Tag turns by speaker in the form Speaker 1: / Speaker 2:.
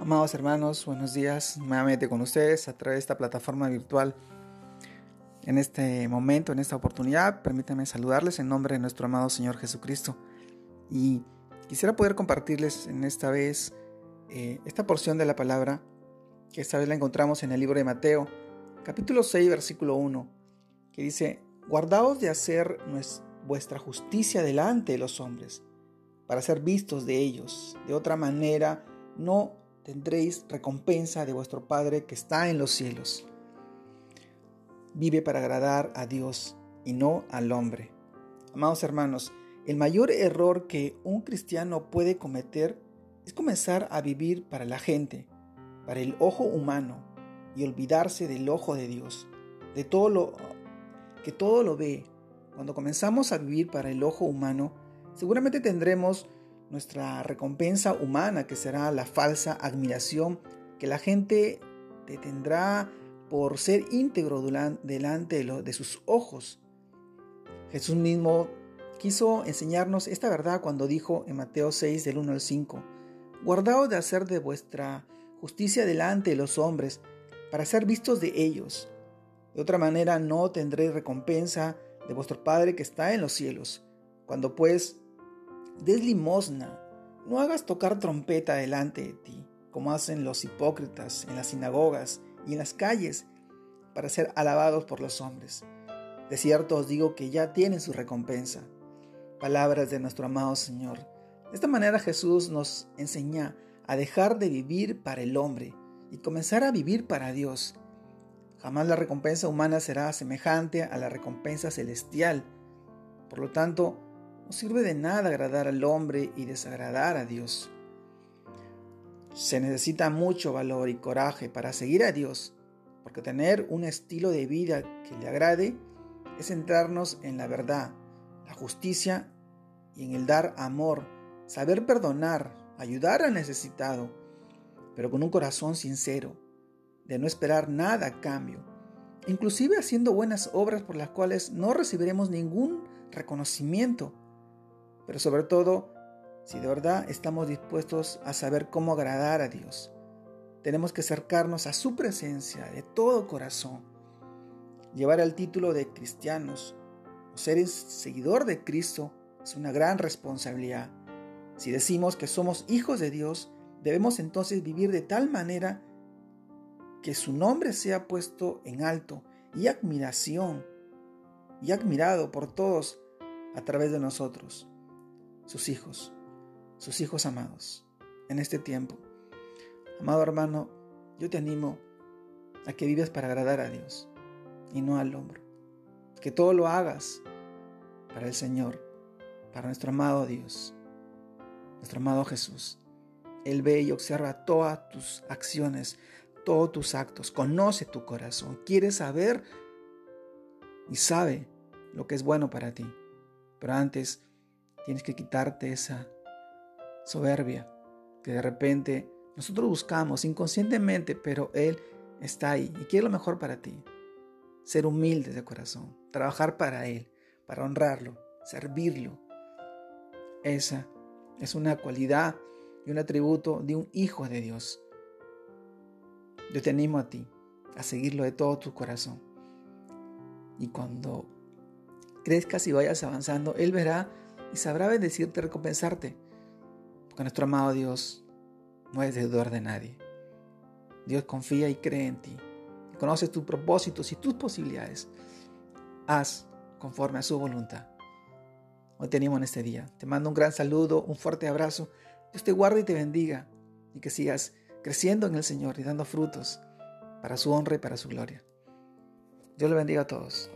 Speaker 1: Amados hermanos, buenos días nuevamente con ustedes a través de esta plataforma virtual. En este momento, en esta oportunidad, permítanme saludarles en nombre de nuestro amado Señor Jesucristo. Y quisiera poder compartirles en esta vez eh, esta porción de la palabra, que esta vez la encontramos en el libro de Mateo, capítulo 6, versículo 1, que dice, Guardaos de hacer vuestra justicia delante de los hombres, para ser vistos de ellos. De otra manera, no tendréis recompensa de vuestro Padre que está en los cielos. Vive para agradar a Dios y no al hombre. Amados hermanos, el mayor error que un cristiano puede cometer es comenzar a vivir para la gente, para el ojo humano y olvidarse del ojo de Dios, de todo lo que todo lo ve. Cuando comenzamos a vivir para el ojo humano, seguramente tendremos nuestra recompensa humana, que será la falsa admiración que la gente te tendrá por ser íntegro delante de, sus ojos. Jesús mismo quiso enseñarnos esta verdad cuando dijo en Mateo 6 del 1 al 5, Guardaos de hacer de vuestra justicia delante de los hombres, para ser vistos de ellos. De otra manera no tendréis recompensa de vuestro Padre que está en los cielos. Cuando pues des limosna, no hagas tocar trompeta delante de ti, como hacen los hipócritas en las sinagogas y en las calles, para ser alabados por los hombres. De cierto os digo que ya tienen su recompensa. Palabras de nuestro amado Señor. De esta manera Jesús nos enseña a dejar de vivir para el hombre y comenzar a vivir para Dios. Jamás la recompensa humana será semejante a la recompensa celestial. Por lo tanto, no sirve de nada agradar al hombre y desagradar a Dios. Se necesita mucho valor y coraje para seguir a Dios, porque tener un estilo de vida que le agrade es centrarnos en la verdad, la justicia y en el dar amor, saber perdonar, ayudar al necesitado, pero con un corazón sincero, de no esperar nada a cambio, inclusive haciendo buenas obras por las cuales no recibiremos ningún reconocimiento pero sobre todo si de verdad estamos dispuestos a saber cómo agradar a Dios. Tenemos que acercarnos a su presencia de todo corazón. Llevar el título de cristianos o ser seguidor de Cristo es una gran responsabilidad. Si decimos que somos hijos de Dios, debemos entonces vivir de tal manera que su nombre sea puesto en alto y admiración y admirado por todos a través de nosotros sus hijos, sus hijos amados, en este tiempo. Amado hermano, yo te animo a que vivas para agradar a Dios y no al hombre. Que todo lo hagas para el Señor, para nuestro amado Dios, nuestro amado Jesús. Él ve y observa todas tus acciones, todos tus actos, conoce tu corazón, quiere saber y sabe lo que es bueno para ti. Pero antes Tienes que quitarte esa soberbia que de repente nosotros buscamos inconscientemente, pero Él está ahí y quiere lo mejor para ti. Ser humilde de corazón, trabajar para Él, para honrarlo, servirlo. Esa es una cualidad y un atributo de un hijo de Dios. Yo te animo a ti a seguirlo de todo tu corazón. Y cuando crezcas y vayas avanzando, Él verá y sabrá bendecirte y recompensarte, porque nuestro amado Dios no es deudor de nadie. Dios confía y cree en ti, conoce tus propósitos y tus posibilidades. Haz conforme a su voluntad. Hoy te animo en este día. Te mando un gran saludo, un fuerte abrazo. Dios te guarde y te bendiga y que sigas creciendo en el Señor y dando frutos para su honra y para su gloria. Dios le bendiga a todos.